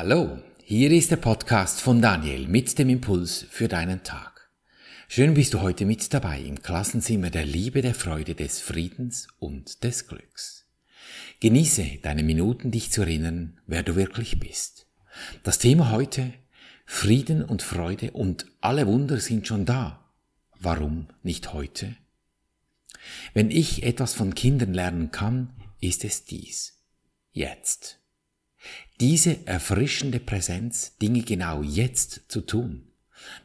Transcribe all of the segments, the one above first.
Hallo, hier ist der Podcast von Daniel mit dem Impuls für deinen Tag. Schön bist du heute mit dabei im Klassenzimmer der Liebe, der Freude, des Friedens und des Glücks. Genieße deine Minuten, dich zu erinnern, wer du wirklich bist. Das Thema heute Frieden und Freude und alle Wunder sind schon da. Warum nicht heute? Wenn ich etwas von Kindern lernen kann, ist es dies. Jetzt. Diese erfrischende Präsenz, Dinge genau jetzt zu tun.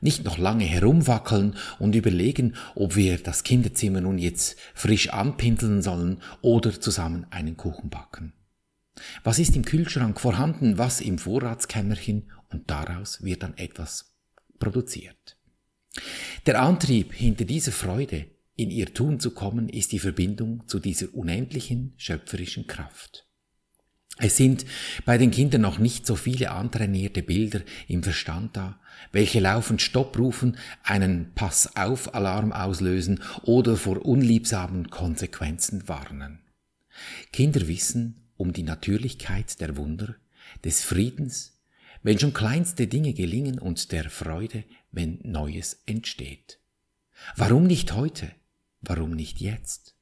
Nicht noch lange herumwackeln und überlegen, ob wir das Kinderzimmer nun jetzt frisch anpinseln sollen oder zusammen einen Kuchen backen. Was ist im Kühlschrank vorhanden, was im Vorratskämmerchen und daraus wird dann etwas produziert. Der Antrieb hinter dieser Freude, in ihr Tun zu kommen, ist die Verbindung zu dieser unendlichen schöpferischen Kraft. Es sind bei den Kindern noch nicht so viele antrainierte Bilder im Verstand da, welche laufend Stopp rufen, einen Pass-auf-Alarm auslösen oder vor unliebsamen Konsequenzen warnen. Kinder wissen um die Natürlichkeit der Wunder, des Friedens, wenn schon kleinste Dinge gelingen und der Freude, wenn Neues entsteht. Warum nicht heute? Warum nicht jetzt?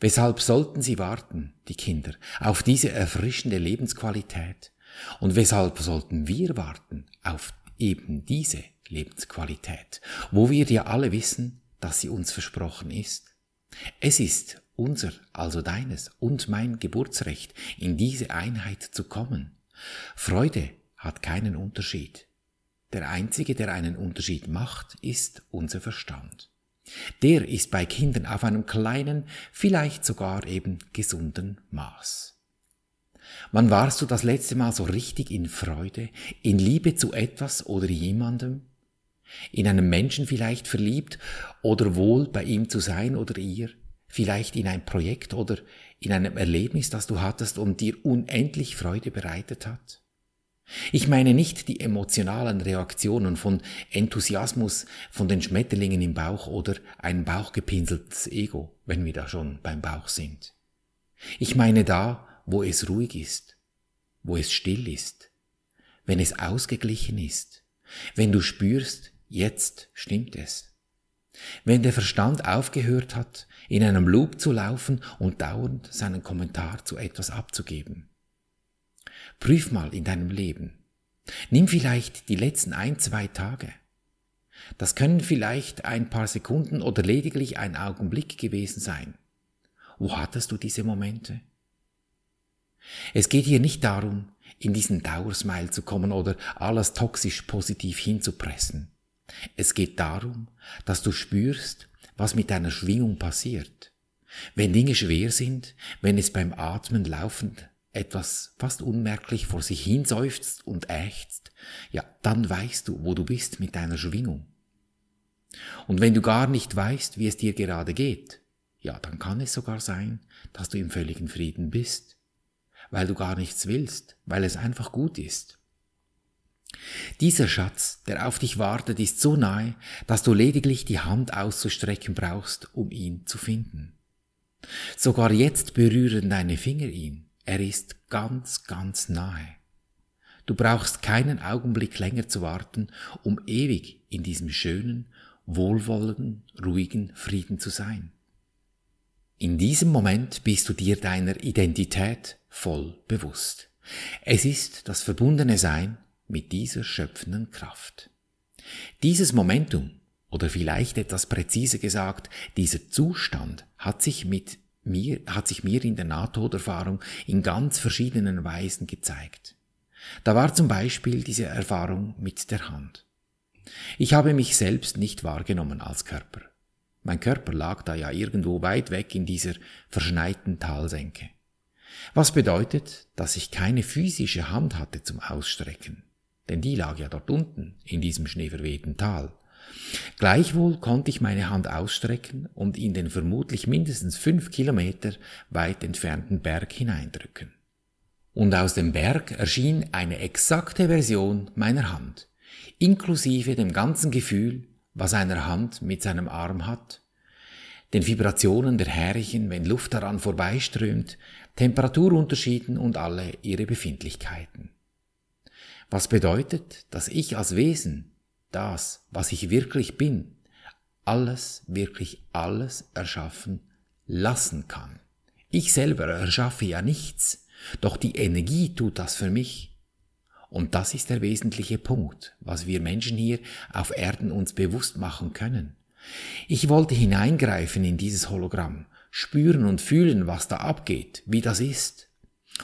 Weshalb sollten sie warten, die Kinder, auf diese erfrischende Lebensqualität? Und weshalb sollten wir warten auf eben diese Lebensqualität, wo wir ja alle wissen, dass sie uns versprochen ist? Es ist unser, also deines und mein Geburtsrecht, in diese Einheit zu kommen. Freude hat keinen Unterschied. Der einzige, der einen Unterschied macht, ist unser Verstand. Der ist bei Kindern auf einem kleinen, vielleicht sogar eben gesunden Maß. Wann warst du das letzte Mal so richtig in Freude, in Liebe zu etwas oder jemandem? In einem Menschen vielleicht verliebt oder wohl bei ihm zu sein oder ihr? Vielleicht in ein Projekt oder in einem Erlebnis, das du hattest und dir unendlich Freude bereitet hat? Ich meine nicht die emotionalen Reaktionen von Enthusiasmus von den Schmetterlingen im Bauch oder ein bauchgepinseltes Ego, wenn wir da schon beim Bauch sind. Ich meine da, wo es ruhig ist, wo es still ist, wenn es ausgeglichen ist, wenn du spürst, jetzt stimmt es. Wenn der Verstand aufgehört hat, in einem Loop zu laufen und dauernd seinen Kommentar zu etwas abzugeben. Prüf mal in deinem Leben. Nimm vielleicht die letzten ein, zwei Tage. Das können vielleicht ein paar Sekunden oder lediglich ein Augenblick gewesen sein. Wo hattest du diese Momente? Es geht hier nicht darum, in diesen Dauersmile zu kommen oder alles toxisch positiv hinzupressen. Es geht darum, dass du spürst, was mit deiner Schwingung passiert. Wenn Dinge schwer sind, wenn es beim Atmen laufend etwas fast unmerklich vor sich hin seufzt und ächzt, ja, dann weißt du, wo du bist mit deiner Schwingung. Und wenn du gar nicht weißt, wie es dir gerade geht, ja, dann kann es sogar sein, dass du im völligen Frieden bist, weil du gar nichts willst, weil es einfach gut ist. Dieser Schatz, der auf dich wartet, ist so nahe, dass du lediglich die Hand auszustrecken brauchst, um ihn zu finden. Sogar jetzt berühren deine Finger ihn. Er ist ganz, ganz nahe. Du brauchst keinen Augenblick länger zu warten, um ewig in diesem schönen, wohlwollenden, ruhigen Frieden zu sein. In diesem Moment bist du dir deiner Identität voll bewusst. Es ist das verbundene Sein mit dieser schöpfenden Kraft. Dieses Momentum, oder vielleicht etwas präziser gesagt, dieser Zustand hat sich mit mir, hat sich mir in der Nahtoderfahrung in ganz verschiedenen Weisen gezeigt. Da war zum Beispiel diese Erfahrung mit der Hand. Ich habe mich selbst nicht wahrgenommen als Körper. Mein Körper lag da ja irgendwo weit weg in dieser verschneiten Talsenke. Was bedeutet, dass ich keine physische Hand hatte zum Ausstrecken, denn die lag ja dort unten in diesem schneeverwehten Tal. Gleichwohl konnte ich meine Hand ausstrecken und in den vermutlich mindestens fünf Kilometer weit entfernten Berg hineindrücken. Und aus dem Berg erschien eine exakte Version meiner Hand, inklusive dem ganzen Gefühl, was einer Hand mit seinem Arm hat, den Vibrationen der Härchen, wenn Luft daran vorbeiströmt, Temperaturunterschieden und alle ihre Befindlichkeiten. Was bedeutet, dass ich als Wesen das, was ich wirklich bin, alles, wirklich alles erschaffen lassen kann. Ich selber erschaffe ja nichts, doch die Energie tut das für mich. Und das ist der wesentliche Punkt, was wir Menschen hier auf Erden uns bewusst machen können. Ich wollte hineingreifen in dieses Hologramm, spüren und fühlen, was da abgeht, wie das ist.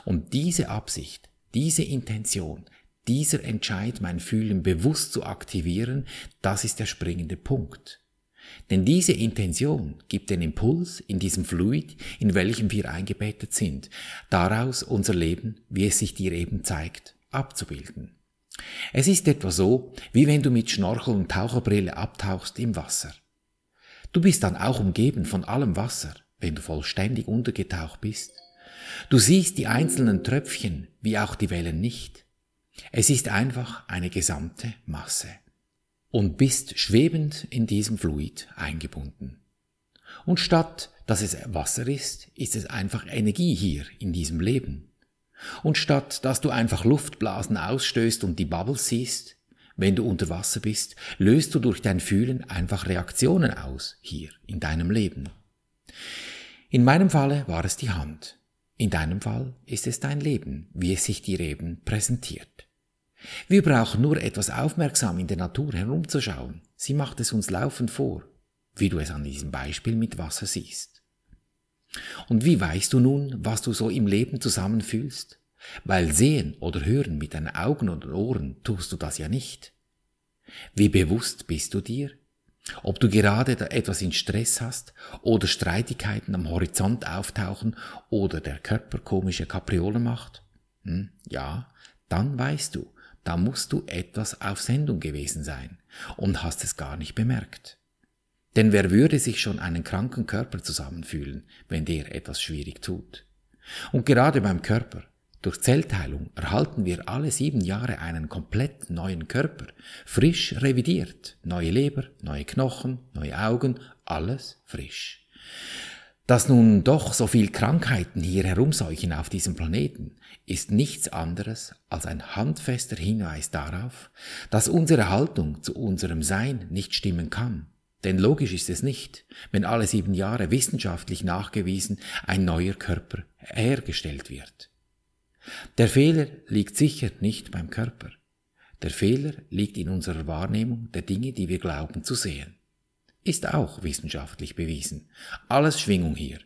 Und diese Absicht, diese Intention, dieser Entscheid, mein Fühlen bewusst zu aktivieren, das ist der springende Punkt. Denn diese Intention gibt den Impuls in diesem Fluid, in welchem wir eingebettet sind, daraus unser Leben, wie es sich dir eben zeigt, abzubilden. Es ist etwa so, wie wenn du mit Schnorchel und Taucherbrille abtauchst im Wasser. Du bist dann auch umgeben von allem Wasser, wenn du vollständig untergetaucht bist. Du siehst die einzelnen Tröpfchen wie auch die Wellen nicht. Es ist einfach eine gesamte Masse. Und bist schwebend in diesem Fluid eingebunden. Und statt dass es Wasser ist, ist es einfach Energie hier in diesem Leben. Und statt dass du einfach Luftblasen ausstößt und die Bubbles siehst, wenn du unter Wasser bist, löst du durch dein Fühlen einfach Reaktionen aus hier in deinem Leben. In meinem Falle war es die Hand. In deinem Fall ist es dein Leben, wie es sich dir eben präsentiert. Wir brauchen nur etwas aufmerksam in der Natur herumzuschauen. Sie macht es uns laufend vor, wie du es an diesem Beispiel mit Wasser siehst. Und wie weißt du nun, was du so im Leben zusammenfühlst? Weil sehen oder hören mit deinen Augen und Ohren tust du das ja nicht. Wie bewusst bist du dir? Ob du gerade etwas in Stress hast oder Streitigkeiten am Horizont auftauchen oder der Körper komische Kapriolen macht? Hm, ja, dann weißt du, da musst du etwas auf Sendung gewesen sein und hast es gar nicht bemerkt. Denn wer würde sich schon einen kranken Körper zusammenfühlen, wenn der etwas schwierig tut? Und gerade beim Körper, durch Zellteilung erhalten wir alle sieben Jahre einen komplett neuen Körper, frisch revidiert, neue Leber, neue Knochen, neue Augen, alles frisch. Dass nun doch so viel Krankheiten hier herumseuchen auf diesem Planeten, ist nichts anderes als ein handfester Hinweis darauf, dass unsere Haltung zu unserem Sein nicht stimmen kann. Denn logisch ist es nicht, wenn alle sieben Jahre wissenschaftlich nachgewiesen ein neuer Körper hergestellt wird. Der Fehler liegt sicher nicht beim Körper. Der Fehler liegt in unserer Wahrnehmung der Dinge, die wir glauben zu sehen. Ist auch wissenschaftlich bewiesen. Alles Schwingung hier.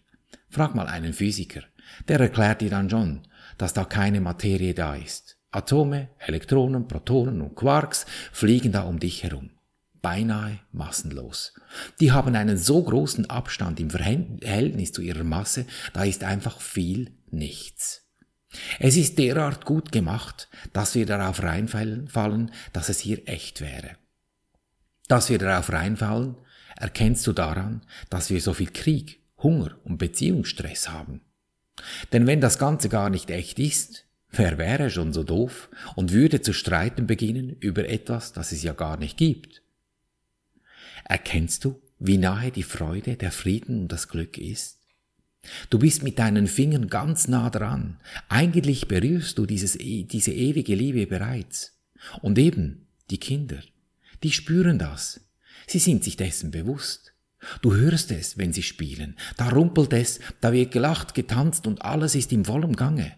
Frag mal einen Physiker. Der erklärt dir dann schon, dass da keine Materie da ist. Atome, Elektronen, Protonen und Quarks fliegen da um dich herum. Beinahe massenlos. Die haben einen so großen Abstand im Verhältnis zu ihrer Masse, da ist einfach viel nichts. Es ist derart gut gemacht, dass wir darauf reinfallen, dass es hier echt wäre. Dass wir darauf reinfallen, erkennst du daran, dass wir so viel Krieg, Hunger und Beziehungsstress haben. Denn wenn das Ganze gar nicht echt ist, wer wäre schon so doof und würde zu streiten beginnen über etwas, das es ja gar nicht gibt? Erkennst du, wie nahe die Freude, der Frieden und das Glück ist? Du bist mit deinen Fingern ganz nah dran. Eigentlich berührst du dieses, e, diese ewige Liebe bereits. Und eben, die Kinder, die spüren das. Sie sind sich dessen bewusst. Du hörst es, wenn sie spielen. Da rumpelt es, da wird gelacht, getanzt und alles ist im vollen Gange.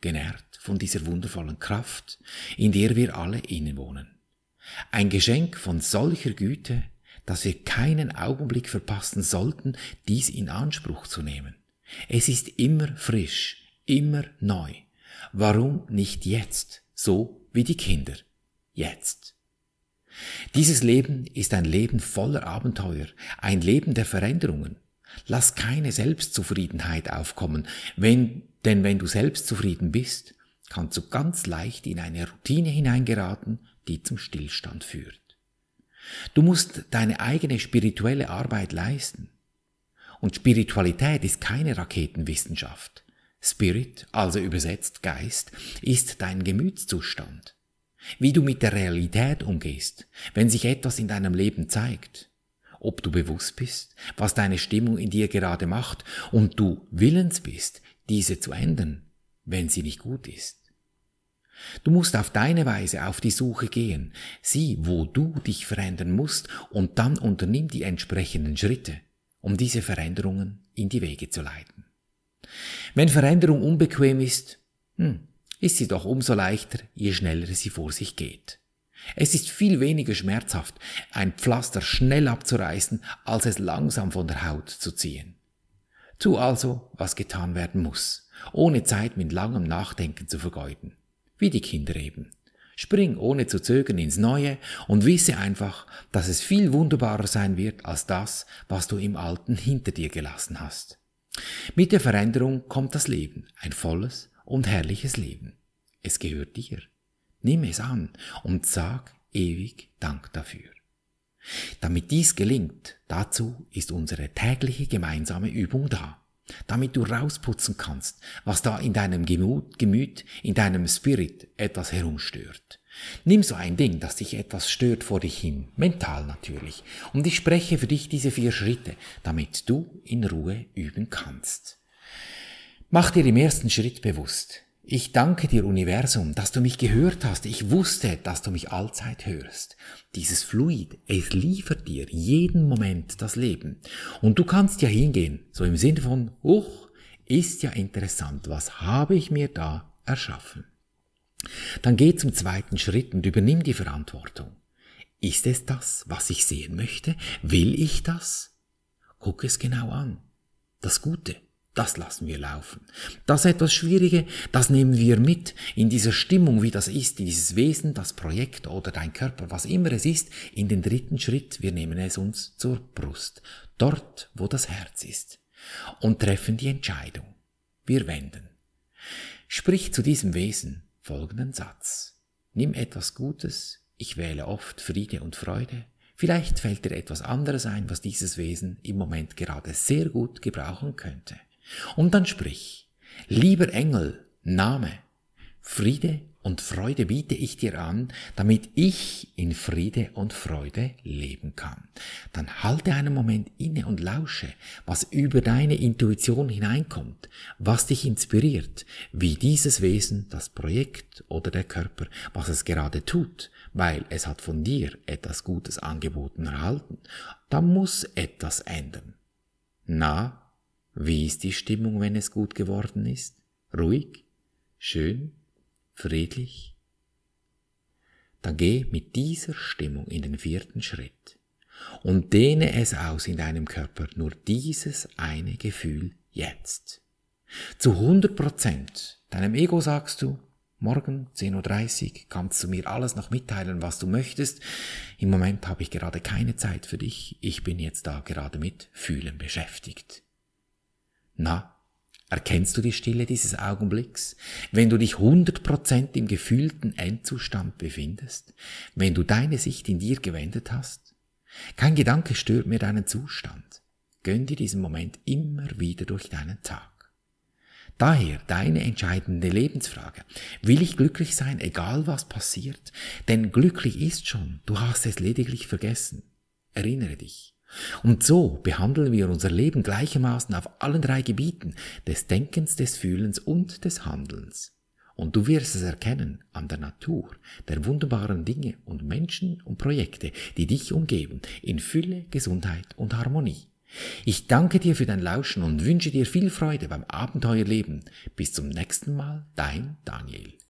Genährt von dieser wundervollen Kraft, in der wir alle innewohnen. Ein Geschenk von solcher Güte, dass wir keinen Augenblick verpassen sollten, dies in Anspruch zu nehmen. Es ist immer frisch, immer neu. Warum nicht jetzt, so wie die Kinder? Jetzt. Dieses Leben ist ein Leben voller Abenteuer, ein Leben der Veränderungen. Lass keine Selbstzufriedenheit aufkommen, wenn, denn wenn du selbstzufrieden bist, kannst du ganz leicht in eine Routine hineingeraten, die zum Stillstand führt. Du musst deine eigene spirituelle Arbeit leisten. Und Spiritualität ist keine Raketenwissenschaft. Spirit, also übersetzt Geist, ist dein Gemütszustand. Wie du mit der Realität umgehst, wenn sich etwas in deinem Leben zeigt. Ob du bewusst bist, was deine Stimmung in dir gerade macht und du willens bist, diese zu ändern, wenn sie nicht gut ist. Du musst auf deine Weise auf die Suche gehen. Sieh, wo du dich verändern musst und dann unternimm die entsprechenden Schritte, um diese Veränderungen in die Wege zu leiten. Wenn Veränderung unbequem ist, hm, ist sie doch umso leichter, je schneller sie vor sich geht. Es ist viel weniger schmerzhaft, ein Pflaster schnell abzureißen, als es langsam von der Haut zu ziehen. Tu also, was getan werden muss, ohne Zeit mit langem Nachdenken zu vergeuden wie die Kinder eben. Spring ohne zu zögern ins Neue und wisse einfach, dass es viel wunderbarer sein wird als das, was du im Alten hinter dir gelassen hast. Mit der Veränderung kommt das Leben, ein volles und herrliches Leben. Es gehört dir. Nimm es an und sag ewig Dank dafür. Damit dies gelingt, dazu ist unsere tägliche gemeinsame Übung da damit du rausputzen kannst, was da in deinem Gemüt, Gemüt, in deinem Spirit etwas herumstört. Nimm so ein Ding, das dich etwas stört vor dich hin, mental natürlich, und ich spreche für dich diese vier Schritte, damit du in Ruhe üben kannst. Mach dir im ersten Schritt bewusst, ich danke dir, Universum, dass du mich gehört hast. Ich wusste, dass du mich allzeit hörst. Dieses Fluid, es liefert dir jeden Moment das Leben. Und du kannst ja hingehen, so im Sinne von, uch, ist ja interessant, was habe ich mir da erschaffen? Dann geh zum zweiten Schritt und übernimm die Verantwortung. Ist es das, was ich sehen möchte? Will ich das? Guck es genau an. Das Gute. Das lassen wir laufen. Das etwas Schwierige, das nehmen wir mit in dieser Stimmung, wie das ist, dieses Wesen, das Projekt oder dein Körper, was immer es ist, in den dritten Schritt. Wir nehmen es uns zur Brust, dort, wo das Herz ist, und treffen die Entscheidung. Wir wenden. Sprich zu diesem Wesen folgenden Satz. Nimm etwas Gutes, ich wähle oft Friede und Freude, Vielleicht fällt dir etwas anderes ein, was dieses Wesen im Moment gerade sehr gut gebrauchen könnte. Und dann sprich, lieber Engel, Name, Friede und Freude biete ich dir an, damit ich in Friede und Freude leben kann. Dann halte einen Moment inne und lausche, was über deine Intuition hineinkommt, was dich inspiriert, wie dieses Wesen, das Projekt oder der Körper, was es gerade tut, weil es hat von dir etwas Gutes angeboten erhalten. Da muss etwas ändern. Na, wie ist die Stimmung, wenn es gut geworden ist? Ruhig? Schön? Friedlich? Dann geh mit dieser Stimmung in den vierten Schritt und dehne es aus in deinem Körper nur dieses eine Gefühl jetzt. Zu 100 Prozent deinem Ego sagst du, morgen 10.30 Uhr kannst du mir alles noch mitteilen, was du möchtest. Im Moment habe ich gerade keine Zeit für dich. Ich bin jetzt da gerade mit Fühlen beschäftigt. Na, erkennst du die Stille dieses Augenblicks, wenn du dich 100% im gefühlten Endzustand befindest, wenn du deine Sicht in dir gewendet hast? Kein Gedanke stört mir deinen Zustand. Gönn dir diesen Moment immer wieder durch deinen Tag. Daher deine entscheidende Lebensfrage. Will ich glücklich sein, egal was passiert? Denn glücklich ist schon, du hast es lediglich vergessen. Erinnere dich. Und so behandeln wir unser Leben gleichermaßen auf allen drei Gebieten des Denkens, des Fühlens und des Handelns. Und du wirst es erkennen an der Natur, der wunderbaren Dinge und Menschen und Projekte, die dich umgeben, in Fülle, Gesundheit und Harmonie. Ich danke dir für dein Lauschen und wünsche dir viel Freude beim Abenteuerleben. Bis zum nächsten Mal, dein Daniel.